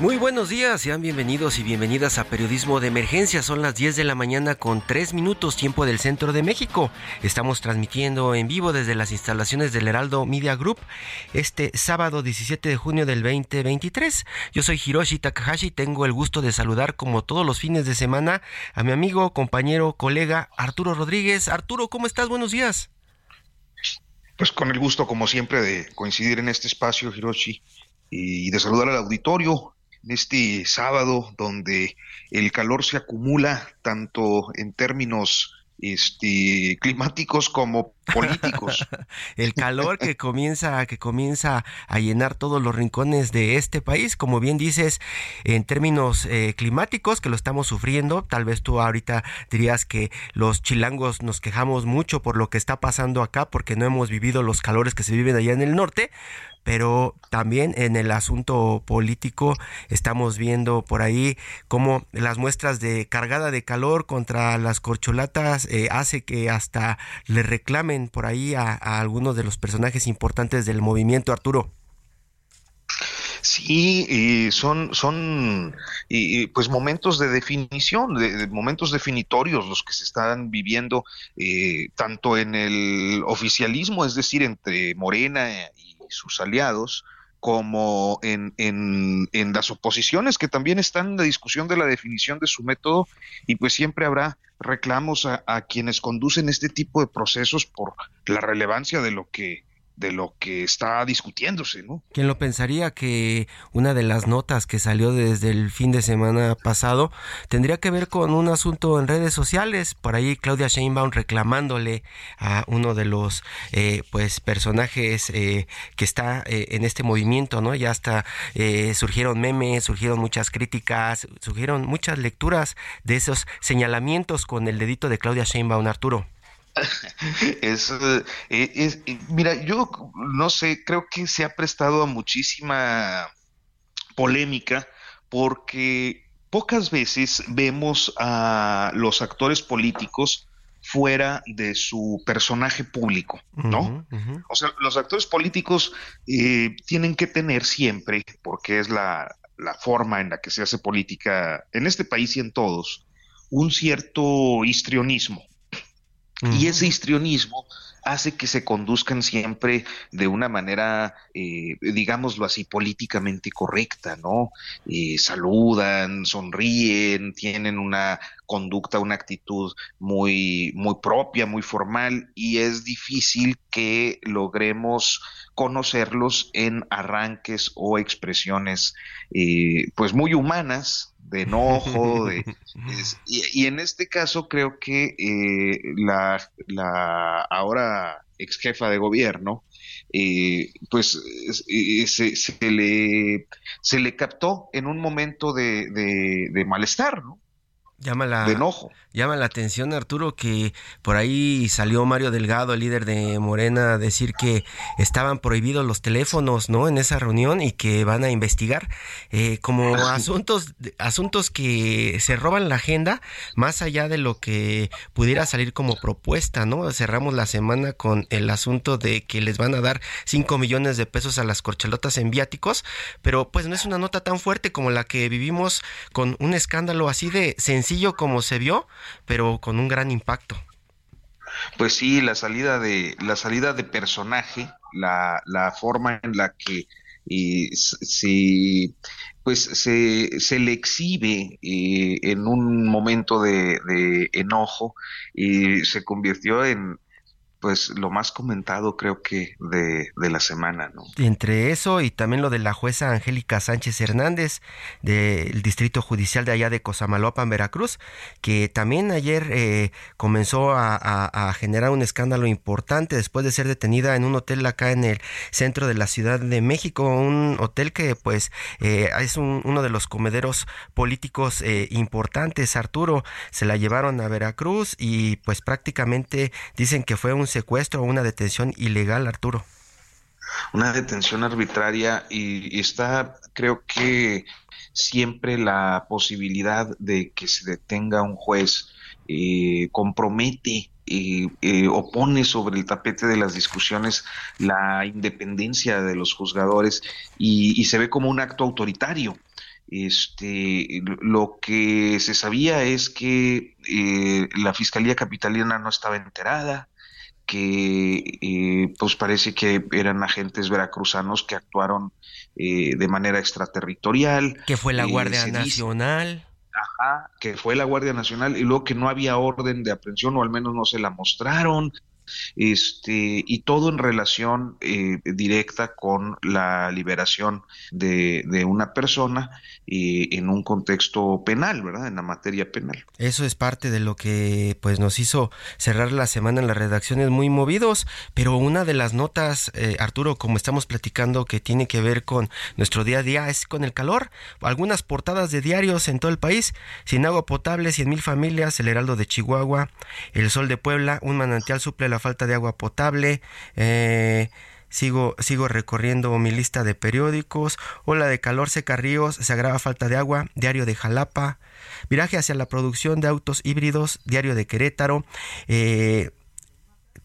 Muy buenos días, sean bienvenidos y bienvenidas a Periodismo de Emergencia. Son las 10 de la mañana con 3 minutos tiempo del centro de México. Estamos transmitiendo en vivo desde las instalaciones del Heraldo Media Group este sábado 17 de junio del 2023. Yo soy Hiroshi Takahashi y tengo el gusto de saludar como todos los fines de semana a mi amigo, compañero, colega Arturo Rodríguez. Arturo, ¿cómo estás? Buenos días. Pues con el gusto, como siempre, de coincidir en este espacio, Hiroshi, y de saludar al auditorio este sábado donde el calor se acumula tanto en términos este, climáticos como políticos. el calor que comienza, que comienza a llenar todos los rincones de este país, como bien dices, en términos eh, climáticos, que lo estamos sufriendo. Tal vez tú ahorita dirías que los chilangos nos quejamos mucho por lo que está pasando acá, porque no hemos vivido los calores que se viven allá en el norte, pero también en el asunto político estamos viendo por ahí cómo las muestras de cargada de calor contra las corcholatas eh, hace que hasta le reclamen por ahí a, algunos de los personajes importantes del movimiento Arturo. Sí, son, son pues momentos de definición, de, momentos definitorios los que se están viviendo eh, tanto en el oficialismo, es decir, entre Morena y sus aliados, como en, en, en, las oposiciones que también están en la discusión de la definición de su método y pues siempre habrá reclamos a, a quienes conducen este tipo de procesos por la relevancia de lo que de lo que está discutiéndose, ¿no? ¿Quién lo pensaría que una de las notas que salió desde el fin de semana pasado tendría que ver con un asunto en redes sociales? Por ahí Claudia Sheinbaum reclamándole a uno de los eh, pues personajes eh, que está eh, en este movimiento, ¿no? Ya hasta surgieron memes, surgieron muchas críticas, surgieron muchas lecturas de esos señalamientos con el dedito de Claudia Sheinbaum, Arturo. es, eh, es, mira, yo no sé, creo que se ha prestado a muchísima polémica porque pocas veces vemos a los actores políticos fuera de su personaje público, ¿no? O sea, los actores políticos eh, tienen que tener siempre, porque es la, la forma en la que se hace política en este país y en todos, un cierto histrionismo, y ese histrionismo hace que se conduzcan siempre de una manera, eh, digámoslo así, políticamente correcta, ¿no? Eh, saludan, sonríen, tienen una conducta, una actitud muy, muy propia, muy formal, y es difícil que logremos conocerlos en arranques o expresiones, eh, pues muy humanas, de enojo, de, y, en este caso creo que eh, la, la, ahora ex jefa de gobierno, eh, pues eh, se, se, le, se le captó en un momento de, de, de malestar, ¿no? Llama la, Llama la atención, Arturo, que por ahí salió Mario Delgado, el líder de Morena, a decir que estaban prohibidos los teléfonos, ¿no? En esa reunión y que van a investigar eh, como asuntos, asuntos que se roban la agenda, más allá de lo que pudiera salir como propuesta, ¿no? Cerramos la semana con el asunto de que les van a dar 5 millones de pesos a las corchalotas en viáticos, pero pues no es una nota tan fuerte como la que vivimos con un escándalo así de sencillo sencillo como se vio, pero con un gran impacto. Pues sí, la salida de la salida de personaje, la, la forma en la que y si pues se, se le exhibe eh, en un momento de enojo y se convirtió en, pues lo más comentado creo que de, de, la semana, ¿no? Entre eso y también lo de la jueza Angélica Sánchez Hernández del Distrito Judicial de allá de Cosamaloapan, Veracruz, que también ayer eh, comenzó a, generar un escándalo importante después de ser detenida en un hotel acá en el centro de la Ciudad de México, un hotel que pues eh, es uno de los comederos políticos eh, importantes, Arturo, se la llevaron a Veracruz y pues prácticamente dicen que fue un secuestro o una detención ilegal, Arturo? Una detención arbitraria y, está, creo que siempre la posibilidad de que se detenga un juez eh, compromete eh, eh, opone sobre el tapete de las discusiones la independencia de los juzgadores y, se ve como un acto autoritario. Este, lo que se sabía es que la Fiscalía Capitalina no estaba enterada, que eh, pues parece que eran agentes veracruzanos que actuaron eh, de manera extraterritorial. Que fue la eh, Guardia Nacional. ajá, que fue la Guardia Nacional y luego que no había orden de aprehensión o al menos no se la mostraron. Este, y todo en relación directa con la liberación de, de una persona en un contexto penal, ¿verdad? En la materia penal. Eso es parte de lo que pues nos hizo cerrar la semana en las redacciones muy movidos, pero una de las notas, eh, Arturo, como estamos platicando, que tiene que ver con nuestro día a día, es con el calor. Algunas portadas de diarios en todo el país, sin agua potable, 100 mil familias, el Heraldo de Chihuahua, el Sol de Puebla, un manantial suple la falta de agua potable, eh, Sigo, sigo recorriendo mi lista de periódicos. Ola de calor, seca ríos, se agrava falta de agua. Diario de Jalapa. Viraje hacia la producción de autos híbridos. Diario de Querétaro. Eh,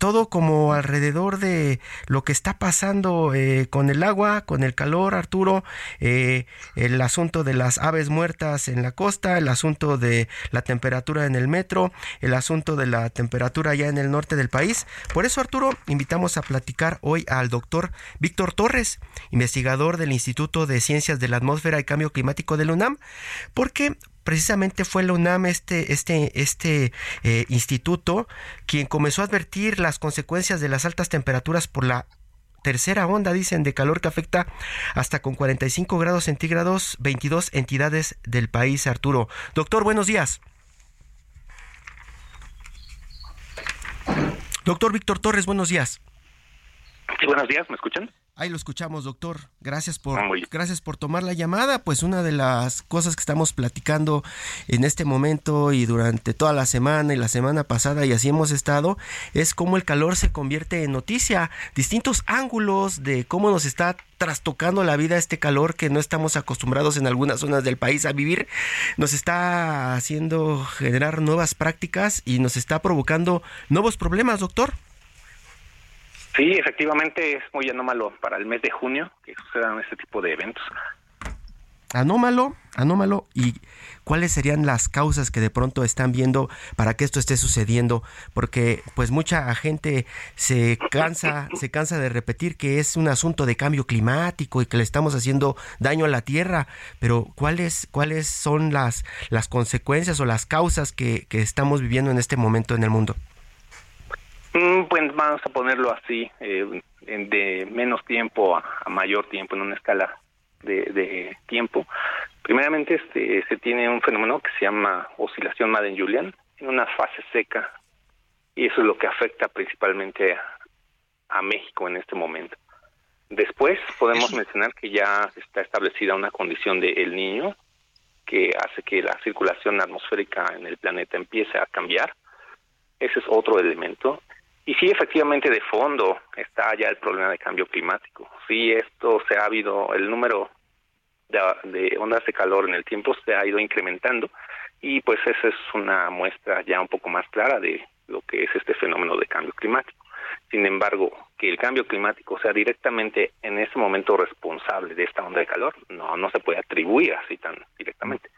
todo como alrededor de lo que está pasando eh, con el agua, con el calor, Arturo, eh, el asunto de las aves muertas en la costa, el asunto de la temperatura en el metro, el asunto de la temperatura ya en el norte del país. Por eso, Arturo, invitamos a platicar hoy al doctor Víctor Torres, investigador del Instituto de Ciencias de la Atmósfera y Cambio Climático de la UNAM, porque precisamente fue la UNAM, este, este, este eh, instituto, quien comenzó a advertir las consecuencias de las altas temperaturas por la tercera onda, dicen, de calor que afecta hasta con 45 grados centígrados 22 entidades del país, Arturo. Doctor, buenos días. Doctor Víctor Torres, buenos días. Sí, buenos días, ¿me escuchan? Ahí lo escuchamos, doctor. Gracias por, gracias por tomar la llamada. Pues una de las cosas que estamos platicando en este momento y durante toda la semana y la semana pasada y así hemos estado es cómo el calor se convierte en noticia. Distintos ángulos de cómo nos está trastocando la vida este calor que no estamos acostumbrados en algunas zonas del país a vivir. Nos está haciendo generar nuevas prácticas y nos está provocando nuevos problemas, doctor. Sí, efectivamente es muy anómalo para el mes de junio que sucedan este tipo de eventos. Anómalo, anómalo. ¿Y cuáles serían las causas que de pronto están viendo para que esto esté sucediendo? Porque pues mucha gente se cansa, se cansa de repetir que es un asunto de cambio climático y que le estamos haciendo daño a la tierra, pero ¿cuáles, cuáles son las, las consecuencias o las causas que, que estamos viviendo en este momento en el mundo? Mm, pues vamos a ponerlo así, eh, de menos tiempo a, mayor tiempo, en una escala de, tiempo. Primeramente, este, se tiene un fenómeno que se llama oscilación Madden-Julian, en una fase seca, y eso es lo que afecta principalmente a, México en este momento. Después podemos mencionar que ya está establecida una condición de El Niño, que hace que la circulación atmosférica en el planeta empiece a cambiar. Ese es otro elemento. Y sí, efectivamente, de fondo está ya el problema de cambio climático. Sí, esto se ha habido, el número de, ondas de calor en el tiempo se ha ido incrementando y pues esa es una muestra ya un poco más clara de lo que es este fenómeno de cambio climático. Sin embargo, que el cambio climático sea directamente en ese momento responsable de esta onda de calor, no, no se puede atribuir así tan directamente.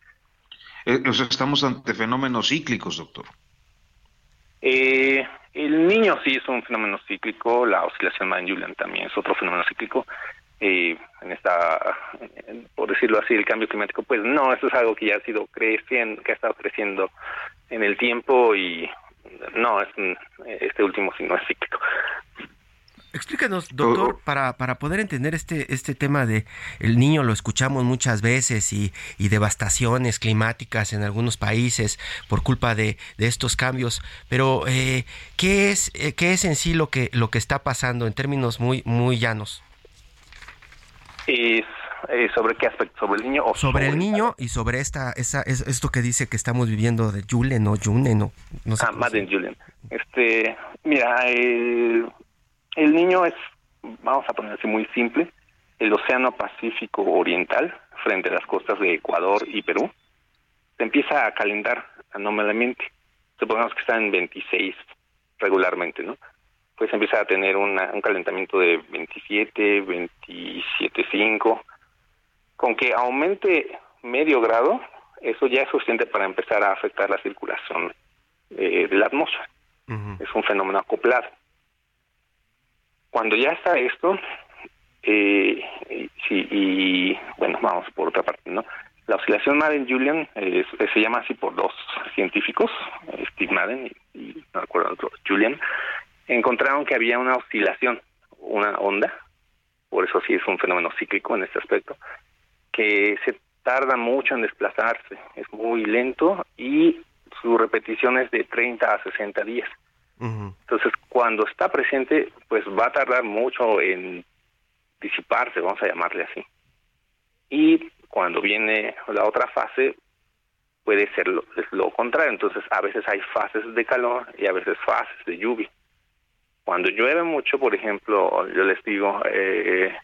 Eh, estamos ante fenómenos cíclicos, doctor. Eh, el niño sí es un fenómeno cíclico, la oscilación Madden-Julian también es otro fenómeno cíclico, en esta, por decirlo así, el cambio climático, pues no, eso es algo que ya ha sido creciendo, que ha estado creciendo en el tiempo y no, es este último sí no es cíclico. Explícanos, doctor, para, para poder entender este, este tema de el niño, lo escuchamos muchas veces y, y devastaciones climáticas en algunos países por culpa de, de estos cambios, pero eh, ¿qué, es, eh, ¿qué es en sí lo que, lo que está pasando en términos muy, muy llanos? Es, eh, ¿Sobre qué aspecto? ¿Sobre el niño? O sobre, el niño y sobre esta, esa, esto que dice que estamos viviendo de Julen o June, no, no sé. Ah, Madden Julen. Este, mira, el, el niño es, vamos a ponerse muy simple, el Océano Pacífico Oriental, frente a las costas de Ecuador y Perú, se empieza a calentar anómalamente. Supongamos que está en 26 regularmente, ¿no? Pues empieza a tener un calentamiento de 27, 27.5. Con que aumente medio grado, eso ya es suficiente para empezar a afectar la circulación eh, de la atmósfera. Es un fenómeno acoplado. Cuando ya está esto, eh, sí, y bueno, vamos por otra parte, ¿no? La oscilación Madden-Julian eh, se llama así por dos científicos, Steve Madden y, no recuerdo otro, Julian, encontraron que había una oscilación, una onda, por eso sí es un fenómeno cíclico en este aspecto, que se tarda mucho en desplazarse, es muy lento y su repetición es de 30 a 60 días. Entonces, cuando está presente, pues va a tardar mucho en disiparse, vamos a llamarle así. Y cuando viene la otra fase, puede ser lo, lo contrario. Entonces, a veces hay fases de calor y a veces fases de lluvia. Cuando llueve mucho, por ejemplo, yo les digo, eh,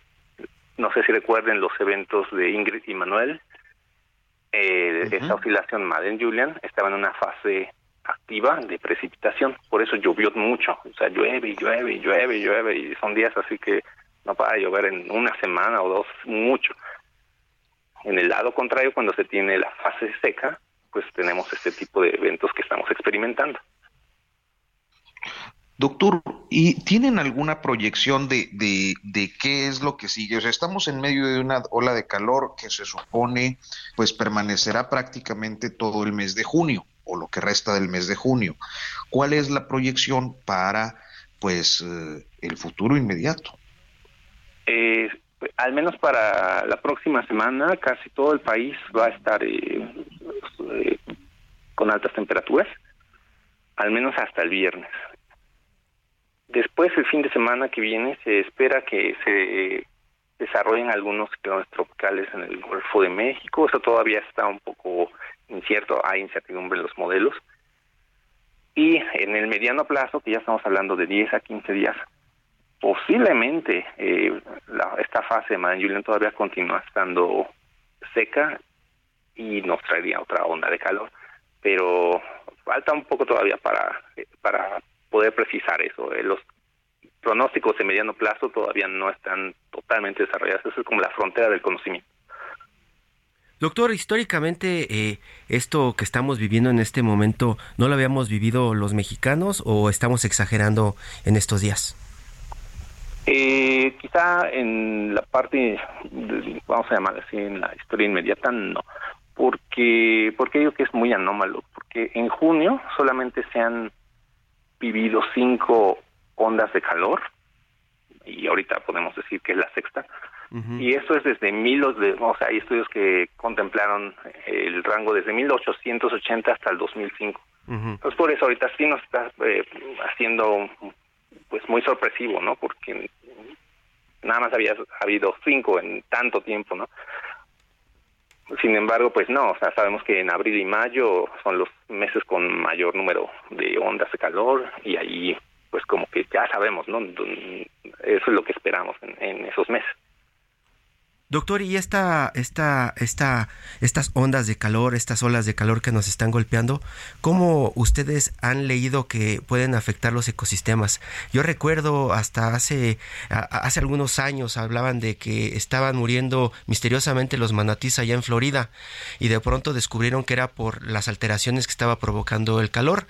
no sé si recuerden los eventos de Ingrid y Manuel, eh, esa oscilación Madden-Julian estaba en una fase activa de precipitación, por eso llovió mucho, o sea, llueve y llueve y llueve y llueve y son días así que no para de llover en una semana o dos, mucho. En el lado contrario, cuando se tiene la fase seca, pues tenemos este tipo de eventos que estamos experimentando. Doctor, ¿y tienen alguna proyección de, de, de, qué es lo que sigue? O sea, estamos en medio de una ola de calor que se supone pues permanecerá prácticamente todo el mes de junio o lo que resta del mes de junio. ¿Cuál es la proyección para pues eh, el futuro inmediato? Eh, al menos para la próxima semana casi todo el país va a estar eh, con altas temperaturas, al menos hasta el viernes. Después, el fin de semana que viene, se espera que se desarrollen algunos ciclones tropicales en el Golfo de México. Eso todavía está un poco incierto, hay incertidumbre en los modelos. Y en el mediano plazo, que ya estamos hablando de 10 a 15 días, posiblemente eh, esta fase de Madden todavía continúa estando seca y nos traería otra onda de calor, pero falta un poco todavía para, para poder precisar eso. Eh, los pronósticos de mediano plazo todavía no están totalmente desarrollados, eso es como la frontera del conocimiento. Doctor, históricamente eh, esto que estamos viviendo en este momento, ¿no lo habíamos vivido los mexicanos o estamos exagerando en estos días? Eh, quizá en la parte, vamos a llamar así, en la historia inmediata, no. Porque, porque digo que es muy anómalo, porque en junio solamente se han vivido cinco ondas de calor, y ahorita podemos decir que es la sexta, y eso es desde mil, o sea, hay estudios que contemplaron el rango desde 1880 hasta el 2005. Entonces, por eso ahorita sí nos está eh, haciendo, pues, muy sorpresivo, ¿no? Porque nada más había habido cinco en tanto tiempo, ¿no? Sin embargo, pues no, o sea, sabemos que en abril y mayo son los meses con mayor número de ondas de calor y ahí, pues como que ya sabemos, ¿no? Eso es lo que esperamos en esos meses. Doctor, y esta, esta, esta, estas ondas de calor, estas olas de calor que nos están golpeando, ¿cómo ustedes han leído que pueden afectar los ecosistemas? Yo recuerdo hasta hace, hace algunos años hablaban de que estaban muriendo misteriosamente los manatís allá en Florida y de pronto descubrieron que era por las alteraciones que estaba provocando el calor.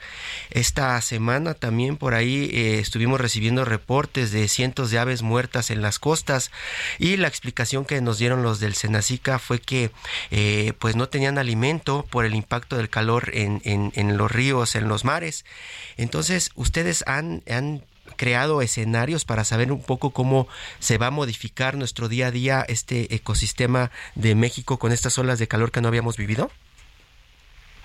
Esta semana también por ahí eh, estuvimos recibiendo reportes de cientos de aves muertas en las costas y la explicación que nos nos dieron los del Senacica fue que eh, pues no tenían alimento por el impacto del calor en, los ríos, en los mares. Entonces, ustedes han, han creado escenarios para saber un poco cómo se va a modificar nuestro día a día este ecosistema de México con estas olas de calor que no habíamos vivido?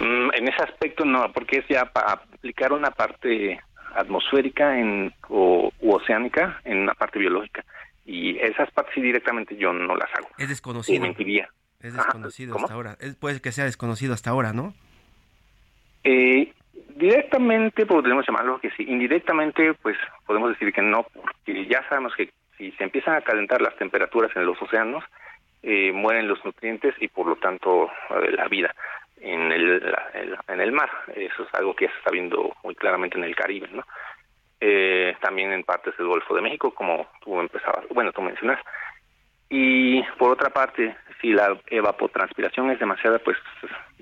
Mm, en ese aspecto no, porque es ya para aplicar una parte atmosférica en, o oceánica en una parte biológica y esas partes sí directamente yo no las hago. Es desconocido. mentiría. Es desconocido hasta ahora. puede que sea desconocido hasta ahora, ¿no? Eh, directamente podemos llamarlo que sí. Indirectamente, pues podemos decir que no, porque ya sabemos que si se empiezan a calentar las temperaturas en los océanos, eh, mueren los nutrientes y por lo tanto eh, la vida en el, en el mar. Eso es algo que ya se está viendo muy claramente en el Caribe, ¿no? Eh, también en partes del Golfo de México, como tú empezabas, bueno, tú mencionas. Y por otra parte, si la evapotranspiración es demasiada, pues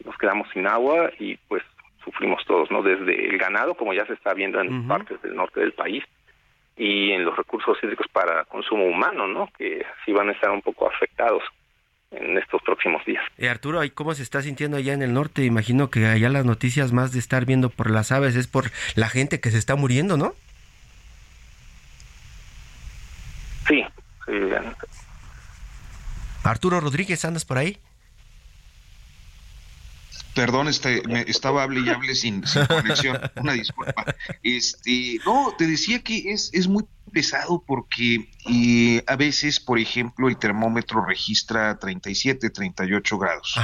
nos quedamos sin agua y pues sufrimos todos, ¿no? Desde el ganado, como ya se está viendo en partes del norte del país, y en los recursos hídricos para consumo humano, ¿no? Que sí van a estar un poco afectados en estos próximos días. Eh, Arturo, ¿cómo se está sintiendo allá en el norte? Imagino que allá las noticias más de estar viendo por las aves es por la gente que se está muriendo, ¿no? Sí, Arturo Rodríguez, ¿andas por ahí? Perdón, este, me estaba hable y hable sin, conexión. Una disculpa. Este, no, te decía que es, es muy pesado porque eh, a veces, por ejemplo, el termómetro registra 37, 38 grados.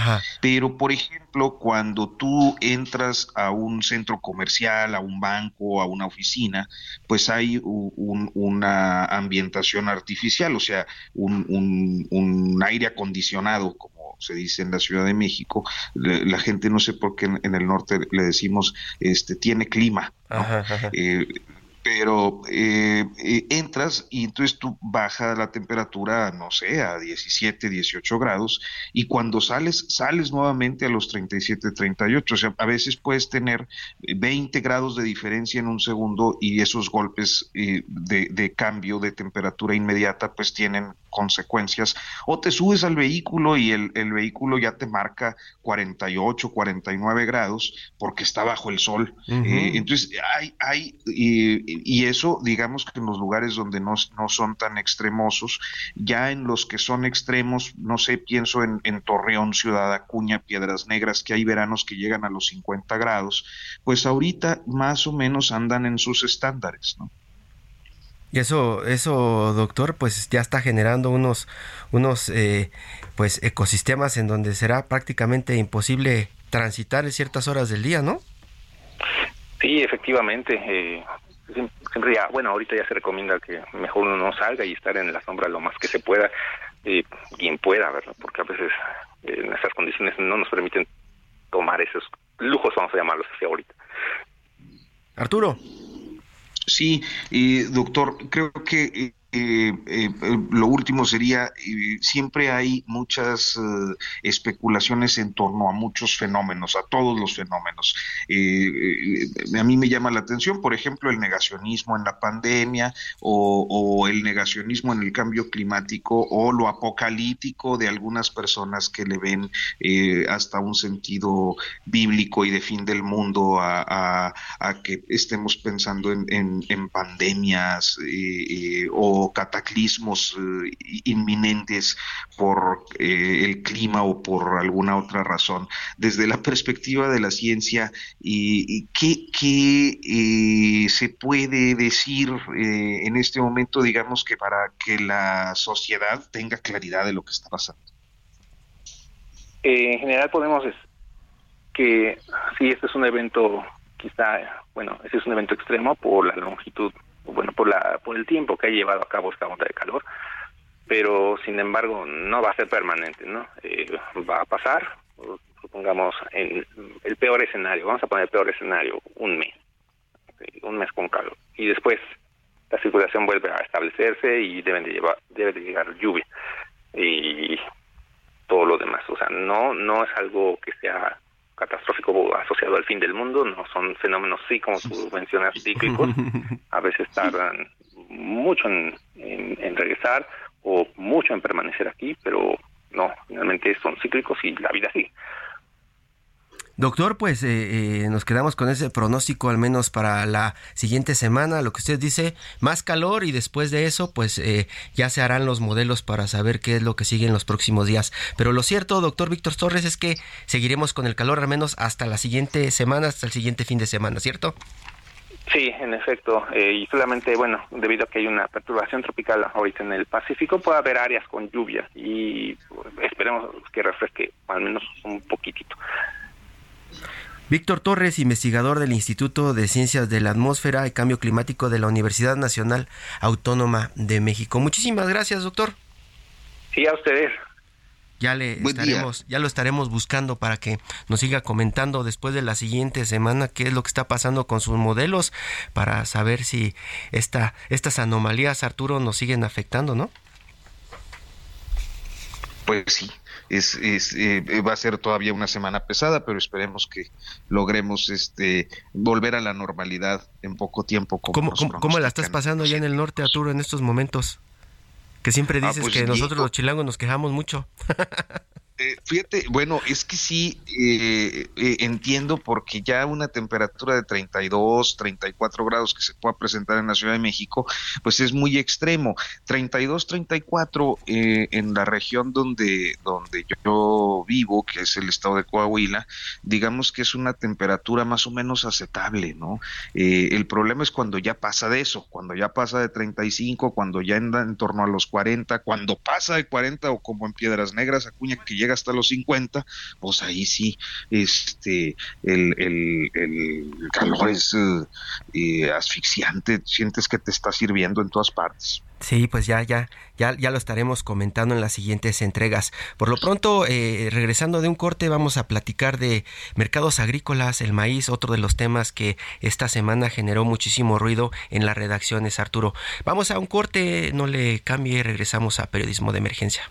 Pero, por ejemplo, cuando tú entras a un centro comercial, a un banco, a una oficina, pues hay una ambientación artificial, o sea, un, un aire acondicionado, como se dice en la Ciudad de México, la gente no sé por qué en, el norte le decimos, este, tiene clima. Eh, pero eh, eh, entras y entonces tú baja la temperatura, no sé, a 17, 18 grados y cuando sales, sales nuevamente a los 37, 38. O sea, a veces puedes tener 20 grados de diferencia en un segundo y esos golpes eh, de, de, cambio de temperatura inmediata pues tienen consecuencias. O te subes al vehículo y el, el vehículo ya te marca 48, 49 grados porque está bajo el sol. entonces hay, hay y eso, digamos que en los lugares donde no, no, son tan extremosos, ya en los que son extremos, no sé, pienso en, en, Torreón, Ciudad Acuña, Piedras Negras, que hay veranos que llegan a los 50 grados, pues ahorita más o menos andan en sus estándares, ¿no? Y eso, eso, doctor, pues ya está generando unos, unos, eh, pues ecosistemas en donde será prácticamente imposible transitar en ciertas horas del día, ¿no? Sí, efectivamente. Eh, siempre ya, bueno, ahorita ya se recomienda que mejor uno no salga y estar en la sombra lo más que se pueda, eh, quien pueda, ¿verdad? Porque a veces eh, en esas condiciones no nos permiten tomar esos lujos, vamos a llamarlos así ahorita. Arturo. Sí, eh, doctor, creo que eh, eh, lo último sería, eh, siempre hay muchas eh, especulaciones en torno a muchos fenómenos, a todos los fenómenos. a mí me llama la atención, por ejemplo, el negacionismo en la pandemia o, el negacionismo en el cambio climático o lo apocalíptico de algunas personas que le ven hasta un sentido bíblico y de fin del mundo a, que estemos pensando en, en pandemias o cataclismos eh, inminentes por eh, el clima o por alguna otra razón. Desde la perspectiva de la ciencia, y ¿qué, eh, se puede decir en este momento, digamos, que para que la sociedad tenga claridad de lo que está pasando? en general podemos que si este es un evento quizá, bueno, este es un evento extremo por la longitud bueno, por, la, por el tiempo que ha llevado a cabo esta onda de calor, pero sin embargo no va a ser permanente, ¿no? Eh, va a pasar, supongamos, en el peor escenario, vamos a poner el peor escenario, un mes, un mes con calor, y después la circulación vuelve a establecerse y deben de llevar, debe de llegar lluvia y todo lo demás, o sea, no, no es algo que sea catastrófico asociado al fin del mundo, no son fenómenos, sí, como tú mencionas, cíclicos, a veces tardan mucho en, en regresar, o mucho en permanecer aquí, pero no, finalmente son cíclicos y la vida sigue. Doctor, pues eh, eh, nos quedamos con ese pronóstico al menos para la siguiente semana, lo que usted dice, más calor y después de eso pues eh, ya se harán los modelos para saber qué es lo que sigue en los próximos días. Pero lo cierto, doctor Víctor Torres, es que seguiremos con el calor al menos hasta la siguiente semana, hasta el siguiente fin de semana, ¿cierto? Sí, en efecto, eh, y solamente, bueno, debido a que hay una perturbación tropical ahorita en el Pacífico, puede haber áreas con lluvia y esperemos que refresque al menos un poquitito. Víctor Torres, investigador del Instituto de Ciencias de la Atmósfera y Cambio Climático de la Universidad Nacional Autónoma de México. Muchísimas gracias, doctor. Sí, a ustedes ya le estaremos, ya lo estaremos buscando para que nos siga comentando después de la siguiente semana qué es lo que está pasando con sus modelos para saber si esta, estas anomalías, Arturo, nos siguen afectando, ¿no? Pues sí, es, es eh, va a ser todavía una semana pesada, pero esperemos que logremos este volver a la normalidad en poco tiempo. Como ¿Cómo, ¿Cómo, la estás pasando allá en el norte, Arturo, en estos momentos? Que siempre ah, dices pues que nosotros los chilangos nos quejamos mucho. Eh, fíjate, bueno, es que sí eh, eh, entiendo porque ya una temperatura de 32, 34 grados que se pueda presentar en la Ciudad de México, pues es muy extremo. 32, 34 en la región donde, donde yo vivo, que es el estado de Coahuila, digamos que es una temperatura más o menos aceptable, ¿no? el problema es cuando ya pasa de eso, cuando ya pasa de 35, cuando ya anda en torno a los 40, cuando pasa de 40 o como en Piedras Negras, Acuña, que llega hasta los 50, pues ahí sí, este, el, calor es eh, asfixiante, sientes que te está sirviendo en todas partes. Sí, pues ya, ya, ya, ya lo estaremos comentando en las siguientes entregas. Por lo pronto, eh, regresando de un corte, vamos a platicar de mercados agrícolas, el maíz, otro de los temas que esta semana generó muchísimo ruido en las redacciones, Arturo. Vamos a un corte, no le cambie, regresamos a periodismo de emergencia.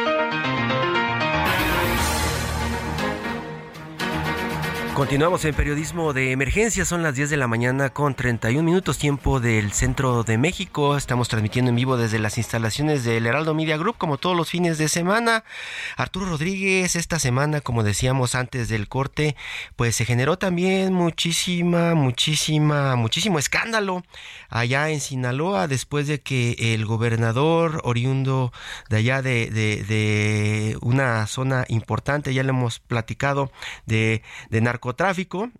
Continuamos en periodismo de emergencia, son las 10 de la mañana con 31 minutos tiempo del centro de México. Estamos transmitiendo en vivo desde las instalaciones del Heraldo Media Group como todos los fines de semana. Arturo Rodríguez, esta semana, como decíamos antes del corte, pues se generó también muchísima, muchísima, muchísimo escándalo allá en Sinaloa después de que el gobernador oriundo de allá de, de, de una zona importante, ya le hemos platicado, de, de narcotráfico,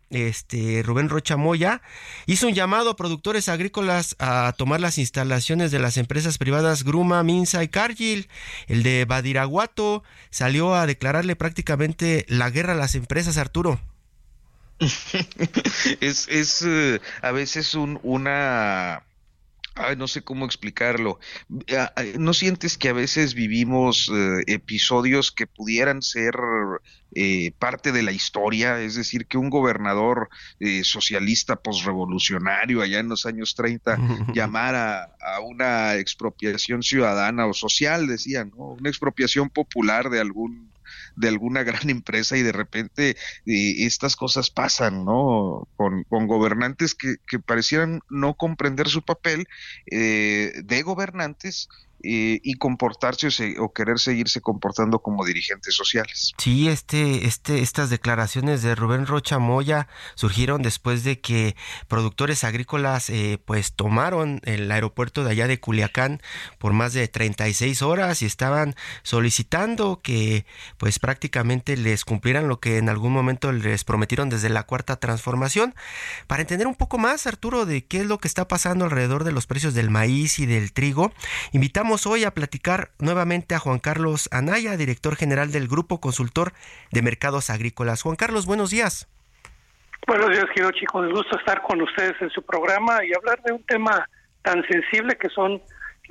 este Rubén Rocha Moya, hizo un llamado a productores agrícolas a tomar las instalaciones de las empresas privadas Gruma, Minsa y Cargill. El de Badiraguato salió a declararle prácticamente la guerra a las empresas, Arturo. es, es eh, a veces un, una no sé cómo explicarlo. Ah, ah, ¿No sientes que a veces vivimos eh, episodios que pudieran ser eh, parte de la historia, es decir, que un gobernador eh, socialista posrevolucionario allá en los años 30 llamara a una expropiación ciudadana o social, decía, ¿no? Una expropiación popular de algún de alguna gran empresa y de repente eh, estas cosas pasan, ¿no? Con, gobernantes que, que, parecieran no comprender su papel de gobernantes eh, y comportarse o, querer seguirse comportando como dirigentes sociales. Sí, este, este, estas declaraciones de Rubén Rocha Moya surgieron después de que productores agrícolas eh, pues tomaron el aeropuerto de allá de Culiacán por más de 36 horas y estaban solicitando que pues prácticamente les cumplieran lo que en algún momento les prometieron desde la cuarta transformación. Para entender un poco más, Arturo, de qué es lo que está pasando alrededor de los precios del maíz y del trigo, hoy a platicar nuevamente a Juan Carlos Anaya, director general del Grupo Consultor de Mercados Agrícolas. Juan Carlos, buenos días. Buenos días, quiero chicos. Me gusta estar con ustedes en su programa y hablar de un tema tan sensible que son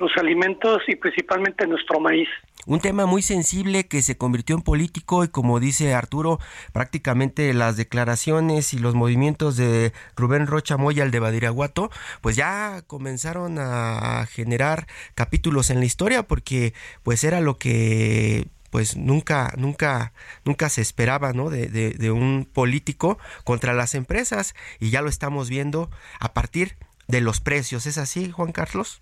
los alimentos y principalmente nuestro maíz. Un tema muy sensible que se convirtió en político y como dice Arturo, prácticamente las declaraciones y los movimientos de Rubén Rocha Moya, el de Badiraguato, pues ya comenzaron a generar capítulos en la historia porque pues era lo que pues nunca, nunca, nunca se esperaba, ¿no? De, un político contra las empresas y ya lo estamos viendo a partir de los precios. ¿Es así, Juan Carlos?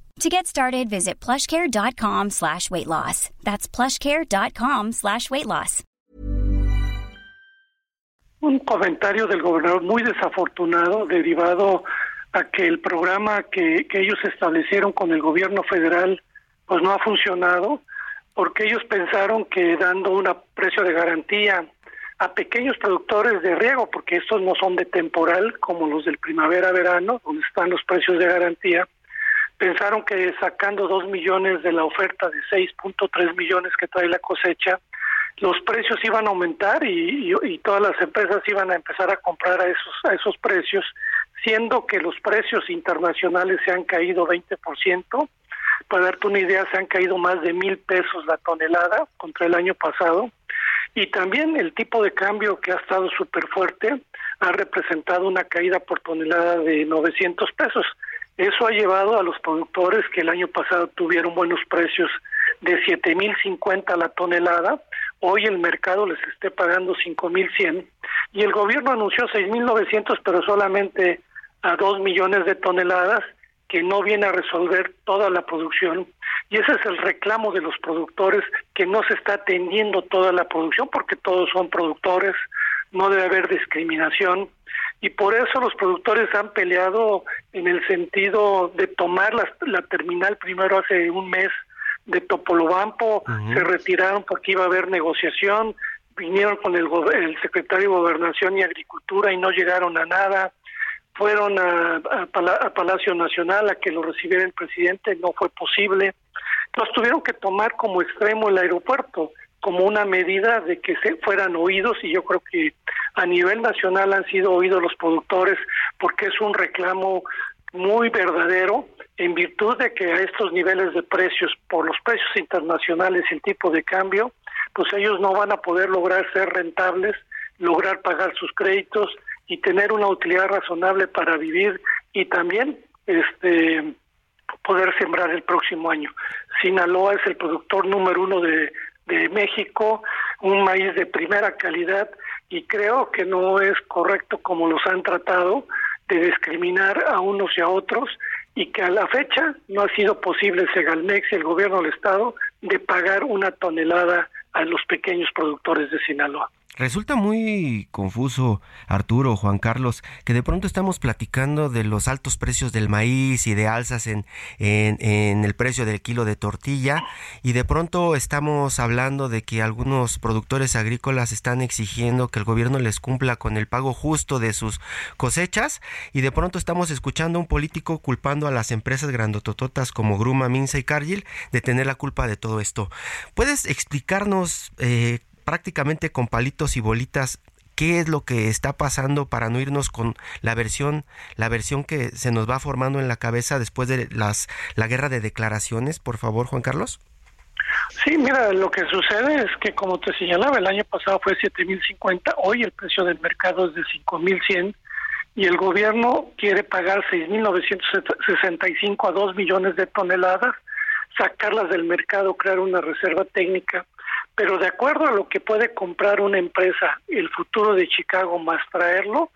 To get started, visit plushcare.com slash weight loss. That's plushcare.com slash weight loss. Un comentario del gobernador muy desafortunado derivado a que el programa que, que ellos establecieron con el gobierno federal pues no ha funcionado porque ellos pensaron que dando un precio de garantía a pequeños productores de riego, porque estos no son de temporal como los del primavera-verano, donde están los precios de garantía, pensaron que sacando dos millones de la oferta de 6.3 millones que trae la cosecha, los precios iban a aumentar y, y, todas las empresas iban a empezar a comprar a esos, a esos precios, siendo que los precios internacionales se han caído 20%. Para darte una idea, se han caído más de mil pesos la tonelada contra el año pasado. Y también el tipo de cambio que ha estado súper fuerte ha representado una caída por tonelada de 900 pesos. Eso ha llevado a los productores que el año pasado tuvieron buenos precios de 7.050 la tonelada, hoy el mercado les esté pagando 5.100 y el gobierno anunció 6.900 pero solamente a 2 millones de toneladas que no viene a resolver toda la producción. Y ese es el reclamo de los productores que no se está atendiendo toda la producción porque todos son productores, no debe haber discriminación y por eso los productores han peleado en el sentido de tomar la, terminal primero hace un mes de Topolobampo, se retiraron porque iba a haber negociación, vinieron con el, el secretario de Gobernación y Agricultura y no llegaron a nada, fueron a, a, Palacio Nacional a que lo recibiera el presidente, no fue posible. Entonces tuvieron que tomar como extremo el aeropuerto como una medida de que se fueran oídos y yo creo que a nivel nacional han sido oídos los productores porque es un reclamo muy verdadero en virtud de que a estos niveles de precios por los precios internacionales y el tipo de cambio pues ellos no van a poder lograr ser rentables lograr pagar sus créditos y tener una utilidad razonable para vivir y también este poder sembrar el próximo año. Sinaloa es el productor número uno de de México, un maíz de primera calidad y creo que no es correcto como los han tratado de discriminar a unos y a otros y que a la fecha no ha sido posible Segalmex y el gobierno del estado de pagar una tonelada a los pequeños productores de Sinaloa. Resulta muy confuso, Arturo, Juan Carlos, que de pronto estamos platicando de los altos precios del maíz y de alzas en, el precio del kilo de tortilla y de pronto estamos hablando de que algunos productores agrícolas están exigiendo que el gobierno les cumpla con el pago justo de sus cosechas y de pronto estamos escuchando a un político culpando a las empresas grandotototas como Gruma, Minsa y Cargill de tener la culpa de todo esto. ¿Puedes explicarnos eh, prácticamente con palitos y bolitas qué es lo que está pasando para no irnos con la versión la versión que se nos va formando en la cabeza después de las la guerra de declaraciones, por favor, Juan Carlos. Sí, mira, lo que sucede es que como te señalaba, el año pasado fue 7050, hoy el precio del mercado es de 5100 y el gobierno quiere pagar 6965 a 2 millones de toneladas, sacarlas del mercado, crear una reserva técnica pero de acuerdo a lo que puede comprar una empresa el futuro de Chicago más traerlo,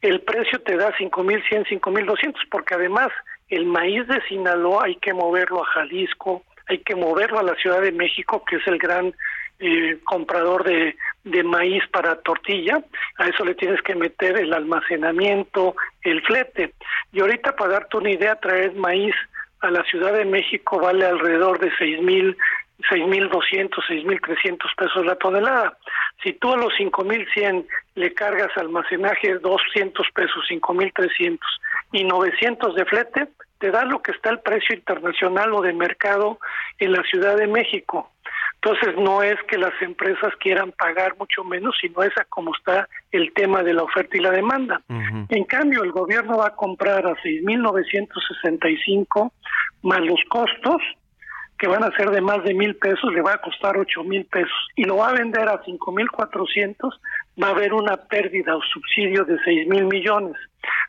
el precio te da 5.100, 5.200, porque además el maíz de Sinaloa hay que moverlo a Jalisco, hay que moverlo a la Ciudad de México, que es el gran eh, comprador de, maíz para tortilla, a eso le tienes que meter el almacenamiento, el flete. Y ahorita para darte una idea, traer maíz a la Ciudad de México vale alrededor de seis 6.200, 6.300 pesos la tonelada. Si tú a los 5.100 le cargas almacenaje 200 pesos, 5.300 y 900 de flete, te da lo que está el precio internacional o de mercado en la Ciudad de México. Entonces no es que las empresas quieran pagar mucho menos, sino es a como está el tema de la oferta y la demanda. En cambio, el gobierno va a comprar a 6.965 más los costos, que van a ser de más de mil pesos, le va a costar ocho mil pesos y lo va a vender a cinco mil cuatrocientos, va a haber una pérdida o subsidio de seis mil millones.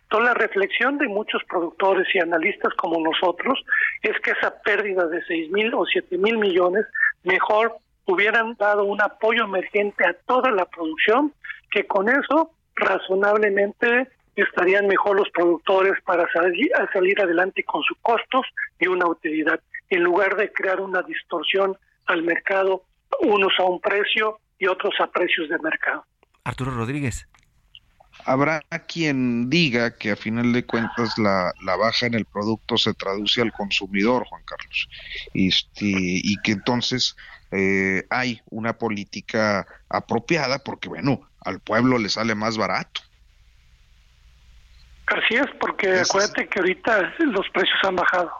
Entonces la reflexión de muchos productores y analistas como nosotros es que esa pérdida de seis mil o siete mil millones mejor hubieran dado un apoyo emergente a toda la producción, que con eso razonablemente estarían mejor los productores para salir, salir adelante con sus costos y una utilidad en lugar de crear una distorsión al mercado, unos a un precio y otros a precios de mercado. Arturo Rodríguez. Habrá quien diga que a final de cuentas la, baja en el producto se traduce al consumidor, Juan Carlos, este, y que entonces eh, hay una política apropiada porque, bueno, al pueblo le sale más barato. Así es, porque acuérdate que ahorita los precios han bajado.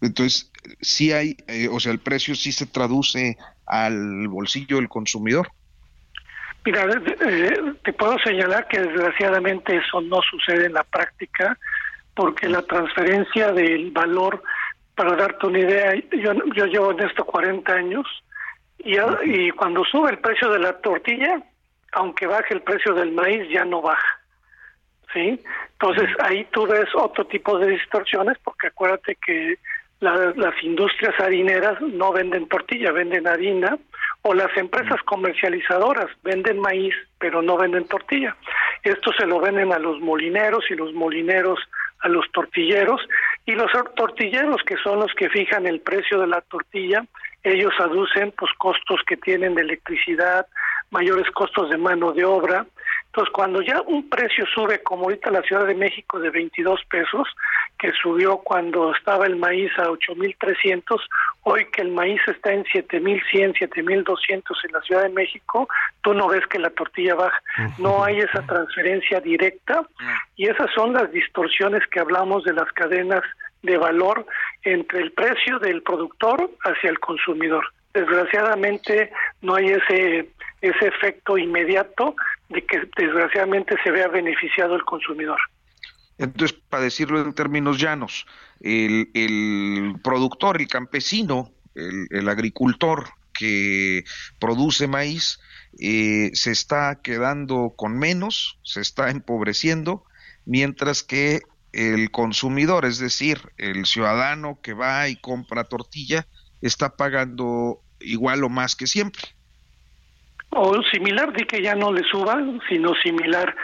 Entonces, sí hay, eh, o sea, el precio sí se traduce al bolsillo del consumidor. Mira, eh, te puedo señalar que desgraciadamente eso no sucede en la práctica, porque la transferencia del valor, para darte una idea, yo, yo llevo en esto 40 años, y, y cuando sube el precio de la tortilla, aunque baje el precio del maíz, ya no baja. ¿Sí? Entonces ahí tú ves otro tipo de distorsiones, porque acuérdate que las industrias harineras no venden tortilla, venden harina, o las empresas comercializadoras venden maíz, pero no venden tortilla. Esto se lo venden a los molineros y los molineros a los tortilleros, y los tortilleros, que son los que fijan el precio de la tortilla, ellos aducen pues costos que tienen de electricidad, mayores costos de mano de obra, entonces, cuando ya un precio sube, como ahorita la Ciudad de México de 22 pesos, que subió cuando estaba el maíz a 8.300, hoy que el maíz está en 7.100, 7.200 en la Ciudad de México, tú no ves que la tortilla baja. No hay esa transferencia directa y esas son las distorsiones que hablamos de las cadenas de valor entre el precio del productor hacia el consumidor. Desgraciadamente no hay ese ese efecto inmediato de que desgraciadamente se vea beneficiado el consumidor. Entonces, para decirlo en términos llanos, el, productor, el campesino, el, agricultor que produce maíz, eh, se está quedando con menos, se está empobreciendo, mientras que el consumidor, es decir, el ciudadano que va y compra tortilla, está pagando igual o más que siempre o similar, di que ya no le suba, sino similar.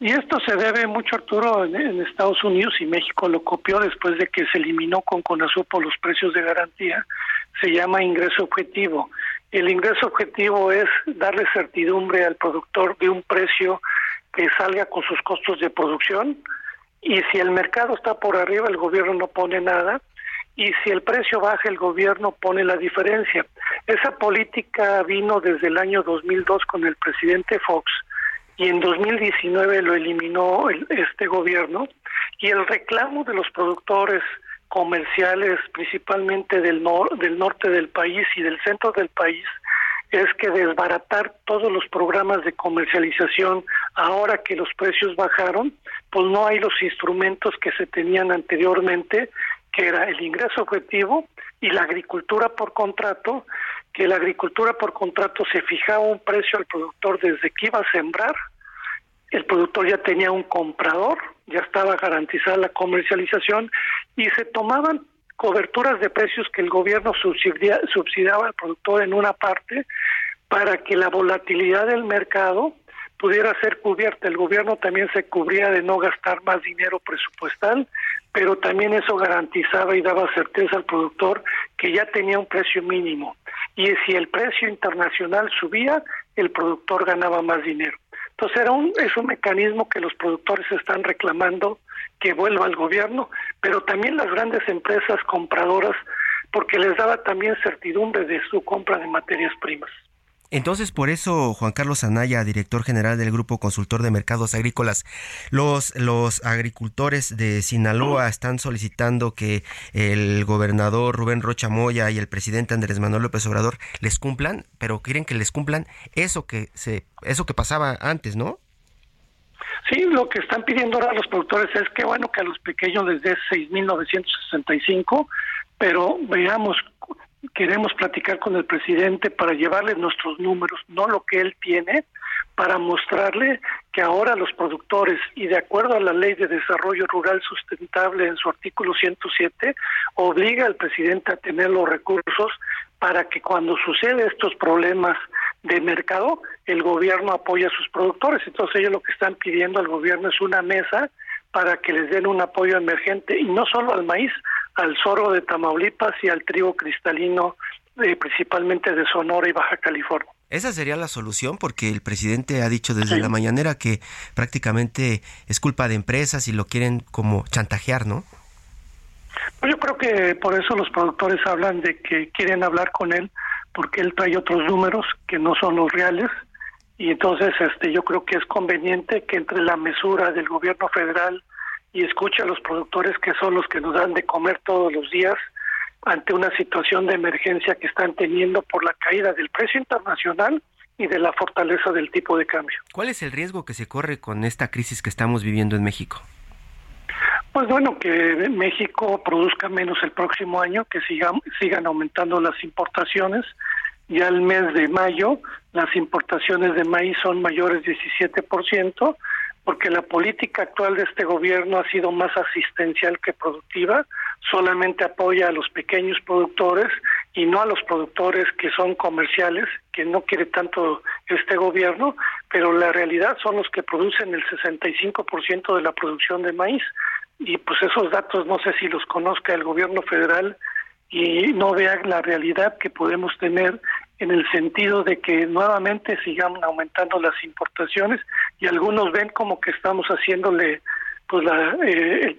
Y esto se debe mucho, Arturo, en, Estados Unidos y México lo copió después de que se eliminó con por los precios de garantía. Se llama ingreso objetivo. El ingreso objetivo es darle certidumbre al productor de un precio que salga con sus costos de producción y si el mercado está por arriba el gobierno no pone nada y si el precio baja el gobierno pone la diferencia. Esa política vino desde el año 2002 con el presidente Fox y en 2019 lo eliminó este gobierno y el reclamo de los productores comerciales principalmente del, del norte del país y del centro del país es que desbaratar todos los programas de comercialización ahora que los precios bajaron, pues no hay los instrumentos que se tenían anteriormente, que era el ingreso objetivo y la agricultura por contrato, que la agricultura por contrato se fijaba un precio al productor desde que iba a sembrar, el productor ya tenía un comprador, ya estaba garantizada la comercialización y se tomaban coberturas de precios que el gobierno subsidiaba al productor en una parte para que la volatilidad del mercado pudiera ser cubierta. El gobierno también se cubría de no gastar más dinero presupuestal, pero también eso garantizaba y daba certeza al productor que ya tenía un precio mínimo. Y si el precio internacional subía, el productor ganaba más dinero. Entonces era un, es un mecanismo que los productores están reclamando que vuelva al gobierno, pero también las grandes empresas compradoras, porque les daba también certidumbre de su compra de materias primas. Entonces, por eso, Juan Carlos Anaya, director general del Grupo Consultor de Mercados Agrícolas, los, los agricultores de Sinaloa están solicitando que el gobernador Rubén Rocha Moya y el presidente Andrés Manuel López Obrador les cumplan, pero quieren que les cumplan eso que se, eso que pasaba antes, ¿no? Sí, lo que están pidiendo ahora los productores es que bueno que a los pequeños les dé 6.965, pero veamos queremos platicar con el presidente para llevarle nuestros números, no lo que él tiene, para mostrarle que ahora los productores, y de acuerdo a la Ley de Desarrollo Rural Sustentable en su artículo 107, obliga al presidente a tener los recursos para que cuando sucede estos problemas de mercado, el gobierno apoya a sus productores. Entonces ellos lo que están pidiendo al gobierno es una mesa para que les den un apoyo emergente y no solo al maíz, al zorro de Tamaulipas y al trigo cristalino, eh, principalmente de Sonora y Baja California. Esa sería la solución porque el presidente ha dicho desde la mañanera que prácticamente es culpa de empresas y lo quieren como chantajear, ¿no? Pues yo creo que por eso los productores hablan de que quieren hablar con él porque él trae otros números que no son los reales y entonces este yo creo que es conveniente que entre la mesura del gobierno federal y escuche a los productores que son los que nos dan de comer todos los días ante una situación de emergencia que están teniendo por la caída del precio internacional y de la fortaleza del tipo de cambio. ¿Cuál es el riesgo que se corre con esta crisis que estamos viviendo en México? Pues bueno, que México produzca menos el próximo año, que sigan, sigan aumentando las importaciones. Ya el mes de mayo las importaciones de maíz son mayores 17%, porque la política actual de este gobierno ha sido más asistencial que productiva, solamente apoya a los pequeños productores y no a los productores que son comerciales, que no quiere tanto este gobierno, pero la realidad son los que producen el 65% de la producción de maíz. Y pues esos datos no sé si los conozca el gobierno federal y no vea la realidad que podemos tener en el sentido de que nuevamente sigan aumentando las importaciones y algunos ven como que estamos haciéndole pues la, eh,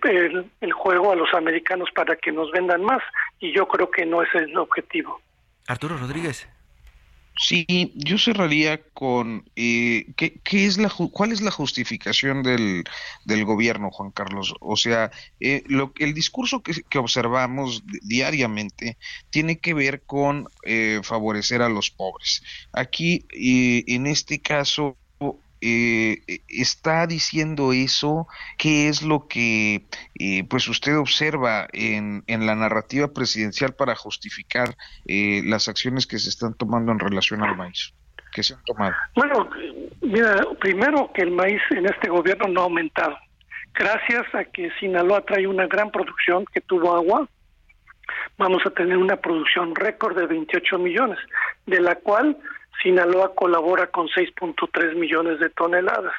el, juego a los americanos para que nos vendan más y yo creo que no es el objetivo. Arturo Rodríguez. Sí, yo cerraría con eh, ¿qué, es la cuál es la justificación del, del gobierno, Juan Carlos. O sea, eh, lo, el discurso que, que, observamos diariamente tiene que ver con eh, favorecer a los pobres. Aquí, en este caso, eh, está diciendo eso, qué es lo que eh, pues usted observa en, en, la narrativa presidencial para justificar eh, las acciones que se están tomando en relación al maíz, que se han tomado. Bueno, mira, primero que el maíz en este gobierno no ha aumentado. Gracias a que Sinaloa trae una gran producción que tuvo agua, vamos a tener una producción récord de 28 millones, de la cual Sinaloa colabora con 6.3 millones de toneladas.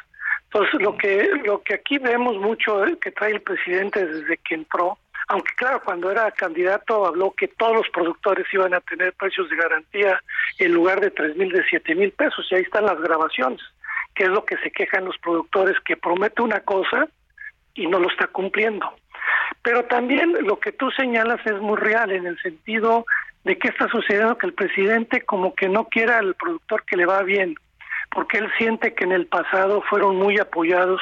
Entonces, lo que, lo que aquí vemos mucho eh, que trae el presidente desde que entró, aunque claro, cuando era candidato habló que todos los productores iban a tener precios de garantía en lugar de tres mil, de siete mil pesos, y ahí están las grabaciones, que es lo que se quejan los productores, que promete una cosa y no lo está cumpliendo. Pero también lo que tú señalas es muy real en el sentido de que está sucediendo que el presidente como que no quiera al productor que le va bien, porque él siente que en el pasado fueron muy apoyados,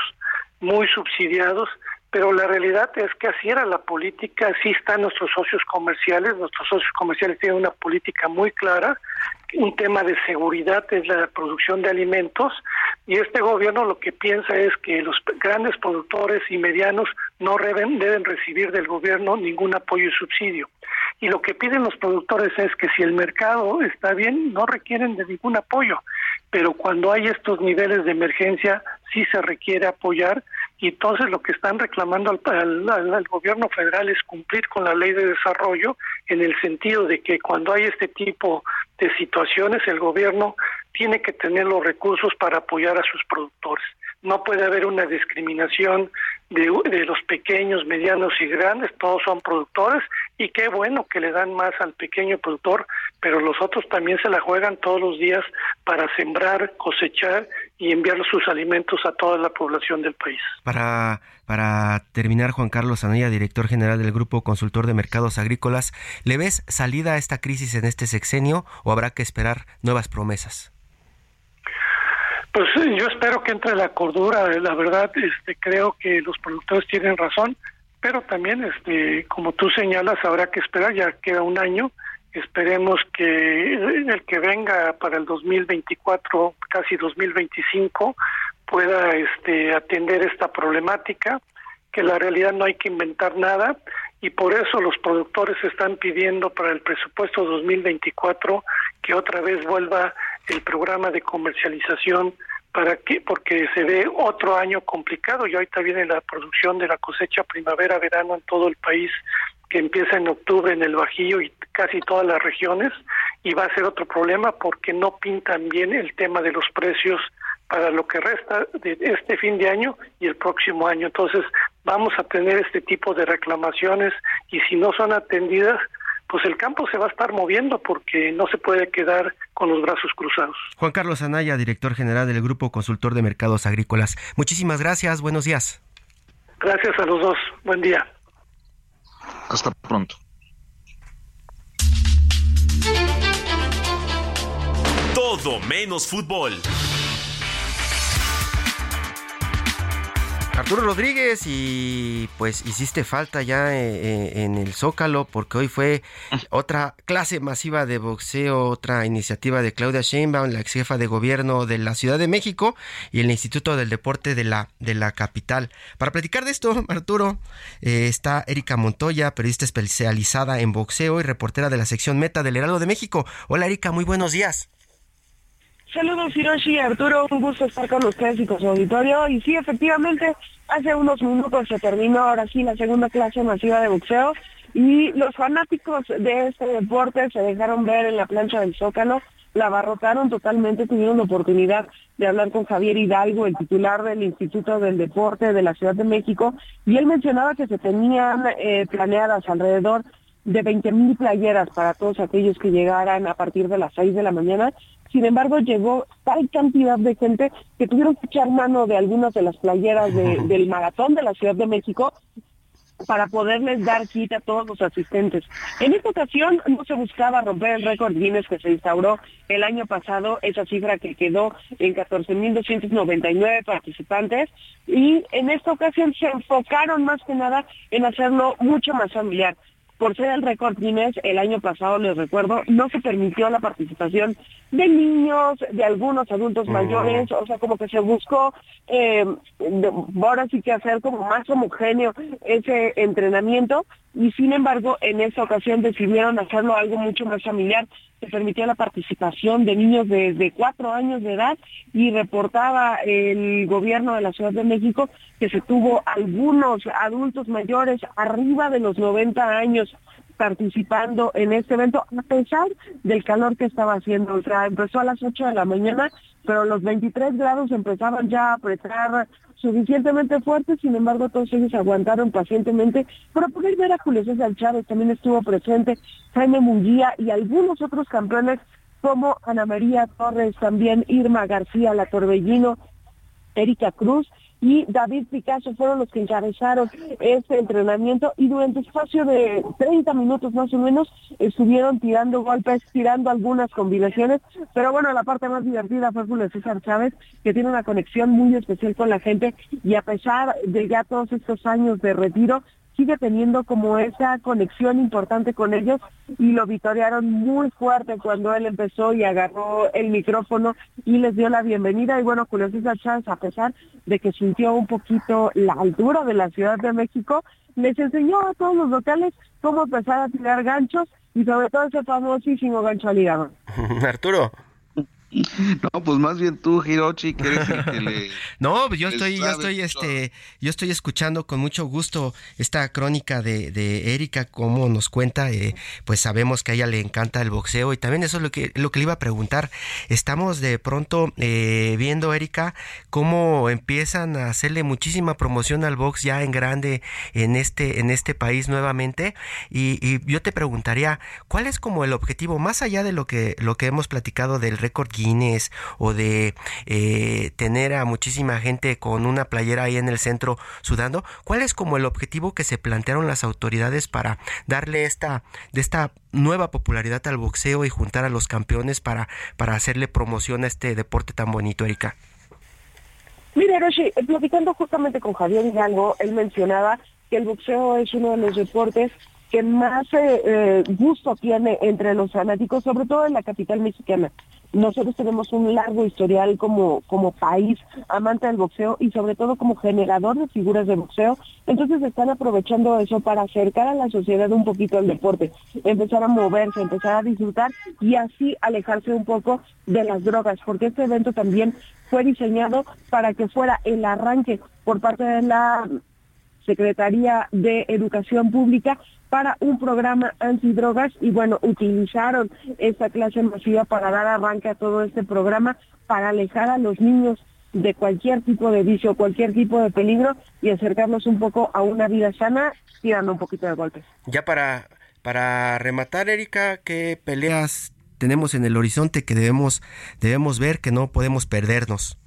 muy subsidiados, pero la realidad es que así era la política, así están nuestros socios comerciales, nuestros socios comerciales tienen una política muy clara, un tema de seguridad es la producción de alimentos y este gobierno lo que piensa es que los grandes productores y medianos no deben, deben recibir del gobierno ningún apoyo y subsidio y lo que piden los productores es que si el mercado está bien, no requieren de ningún apoyo, pero cuando hay estos niveles de emergencia, sí se requiere apoyar y entonces lo que están reclamando al, gobierno federal es cumplir con la ley de desarrollo en el sentido de que cuando hay este tipo de situaciones el gobierno tiene que tener los recursos para apoyar a sus productores. No puede haber una discriminación de, los pequeños, medianos y grandes, todos son productores y qué bueno que le dan más al pequeño productor, pero los otros también se la juegan todos los días para sembrar, cosechar y enviar sus alimentos a toda la población del país. Para, para terminar, Juan Carlos Anaya, director general del Grupo Consultor de Mercados Agrícolas, ¿le ves salida a esta crisis en este sexenio o habrá que esperar nuevas promesas? Pues yo espero que entre la cordura, la verdad, este, creo que los productores tienen razón, pero también, este, como tú señalas, habrá que esperar, ya queda un año, esperemos que el que venga para el 2024, casi 2025, pueda este, atender esta problemática, que la realidad no hay que inventar nada y por eso los productores están pidiendo para el presupuesto 2024 que otra vez vuelva el programa de comercialización para que porque se ve otro año complicado y ahorita viene la producción de la cosecha primavera verano en todo el país que empieza en octubre en el Bajío y casi todas las regiones y va a ser otro problema porque no pintan bien el tema de los precios para lo que resta de este fin de año y el próximo año. Entonces vamos a tener este tipo de reclamaciones y si no son atendidas, pues el campo se va a estar moviendo porque no se puede quedar con los brazos cruzados. Juan Carlos Anaya, director general del Grupo Consultor de Mercados Agrícolas. Muchísimas gracias, buenos días. Gracias a los dos, buen día. Hasta pronto. Todo menos fútbol. Arturo Rodríguez y pues hiciste falta ya eh, eh, en el Zócalo porque hoy fue otra clase masiva de boxeo, otra iniciativa de Claudia Sheinbaum, la ex jefa de gobierno de la Ciudad de México y el Instituto del Deporte de la, de la capital. Para platicar de esto, Arturo, eh, está Erika Montoya, periodista especializada en boxeo y reportera de la sección Meta del Heraldo de México. Hola Erika, muy buenos días. Saludos Hiroshi, Arturo, un gusto estar con ustedes y con su auditorio. Y sí, efectivamente, hace unos minutos se terminó ahora sí la segunda clase masiva de boxeo y los fanáticos de este deporte se dejaron ver en la plancha del Zócalo, la abarrotaron totalmente, tuvieron la oportunidad de hablar con Javier Hidalgo, el titular del Instituto del Deporte de la Ciudad de México, y él mencionaba que se tenían eh, planeadas alrededor de 20 mil playeras para todos aquellos que llegaran a partir de las 6 de la mañana sin embargo, llegó tal cantidad de gente que tuvieron que echar mano de algunas de las playeras del maratón de la Ciudad de México para poderles dar cita a todos los asistentes. En esta ocasión no se buscaba romper el récord Guinness que se instauró el año pasado, esa cifra que quedó en 14.299 participantes, y en esta ocasión se enfocaron más que nada en hacerlo mucho más familiar por ser el récord Guinness, el año pasado, les recuerdo, no se permitió la participación de niños, de algunos adultos mm. mayores, o sea, como que se buscó, eh, ahora sí que hacer como más homogéneo ese entrenamiento, y sin embargo en esta ocasión decidieron hacerlo algo mucho más familiar. Se permitió la participación de niños desde cuatro años de edad y reportaba el gobierno de la Ciudad de México que se tuvo algunos adultos mayores arriba de los 90 años participando en este evento, a pesar del calor que estaba haciendo. O sea, empezó a las 8 de la mañana, pero los 23 grados empezaban ya a apretar suficientemente fuerte, sin embargo todos ellos aguantaron pacientemente para poder ver a Julio César Chávez, también estuvo presente Jaime Munguía y algunos otros campeones como Ana María Torres, también Irma García, la Torbellino, Erika Cruz y David Picasso fueron los que encabezaron este entrenamiento y durante espacio de 30 minutos más o menos estuvieron tirando golpes, tirando algunas combinaciones, pero bueno, la parte más divertida fue Julio César Chávez, que tiene una conexión muy especial con la gente y a pesar de ya todos estos años de retiro, sigue teniendo como esa conexión importante con ellos y lo vitorearon muy fuerte cuando él empezó y agarró el micrófono y les dio la bienvenida. Y bueno, Julio César Chávez, a pesar de que sintió un poquito la altura de la Ciudad de México, les enseñó a todos los locales cómo empezar a tirar ganchos y sobre todo ese famosísimo gancho al hígado. Arturo. No, pues más bien tú, Hirochi, que eres el que le. no, pues yo estoy, yo estoy, este, yo estoy escuchando con mucho gusto esta crónica de, de Erika, como nos cuenta, eh, pues sabemos que a ella le encanta el boxeo y también eso es lo que, lo que le iba a preguntar. Estamos de pronto eh, viendo, Erika, cómo empiezan a hacerle muchísima promoción al box ya en grande en este, en este país nuevamente. Y, y yo te preguntaría, ¿cuál es como el objetivo, más allá de lo que, lo que hemos platicado del récord o de eh, tener a muchísima gente con una playera ahí en el centro sudando? ¿Cuál es como el objetivo que se plantearon las autoridades para darle esta, de esta nueva popularidad al boxeo y juntar a los campeones para, para hacerle promoción a este deporte tan bonito, Erika? Mira, Roshi, platicando justamente con Javier Hidalgo, él mencionaba que el boxeo es uno de los deportes que más eh, eh, gusto tiene entre los fanáticos, sobre todo en la capital mexicana. Nosotros tenemos un largo historial como, como país amante del boxeo y sobre todo como generador de figuras de boxeo. Entonces están aprovechando eso para acercar a la sociedad un poquito al deporte, empezar a moverse, empezar a disfrutar y así alejarse un poco de las drogas, porque este evento también fue diseñado para que fuera el arranque por parte de la Secretaría de Educación Pública para un programa antidrogas y bueno, utilizaron esta clase masiva para dar arranque a todo este programa, para alejar a los niños de cualquier tipo de vicio, cualquier tipo de peligro y acercarnos un poco a una vida sana tirando un poquito de golpes. Ya para, para rematar, Erika, ¿qué peleas tenemos en el horizonte que debemos, debemos ver, que no podemos perdernos?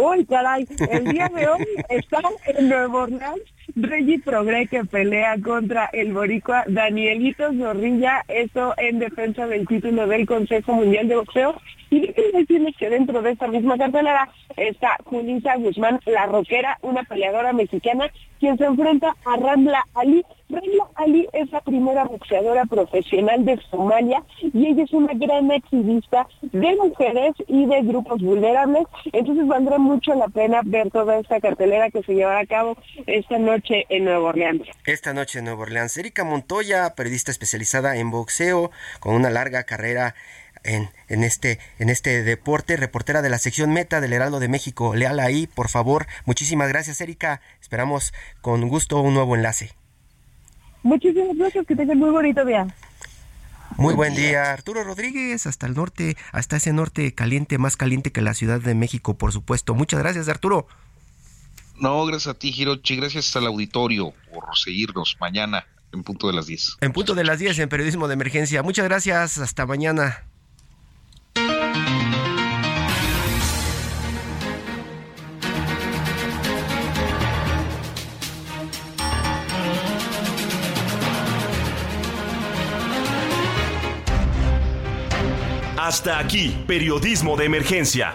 Uy, caray, el día de hoy está en Nuevo Orleans Reggie Progre que pelea contra el boricua Danielito Zorrilla, eso en defensa del título del Consejo Mundial de Boxeo. Y decirles que dentro de esta misma cartelera está Julissa Guzmán, la roquera, una peleadora mexicana, quien se enfrenta a Ramla Ali, Rayla Ali es la primera boxeadora profesional de Somalia y ella es una gran activista de mujeres y de grupos vulnerables. Entonces valdrá mucho la pena ver toda esta cartelera que se llevará a cabo esta noche en Nueva Orleans. Esta noche en Nueva Orleans. Erika Montoya, periodista especializada en boxeo, con una larga carrera en, en, este, en este deporte, reportera de la sección Meta del Heraldo de México. Leala ahí, por favor. Muchísimas gracias, Erika. Esperamos con gusto un nuevo enlace. Muchísimas gracias, que tengan muy bonito día. Muy buen día, Arturo Rodríguez, hasta el norte, hasta ese norte caliente, más caliente que la Ciudad de México, por supuesto. Muchas gracias, Arturo. No, gracias a ti, Hirochi, gracias al auditorio por seguirnos mañana en punto de las 10. En punto de las 10 en Periodismo de Emergencia. Muchas gracias, hasta mañana. Hasta aquí, periodismo de emergencia.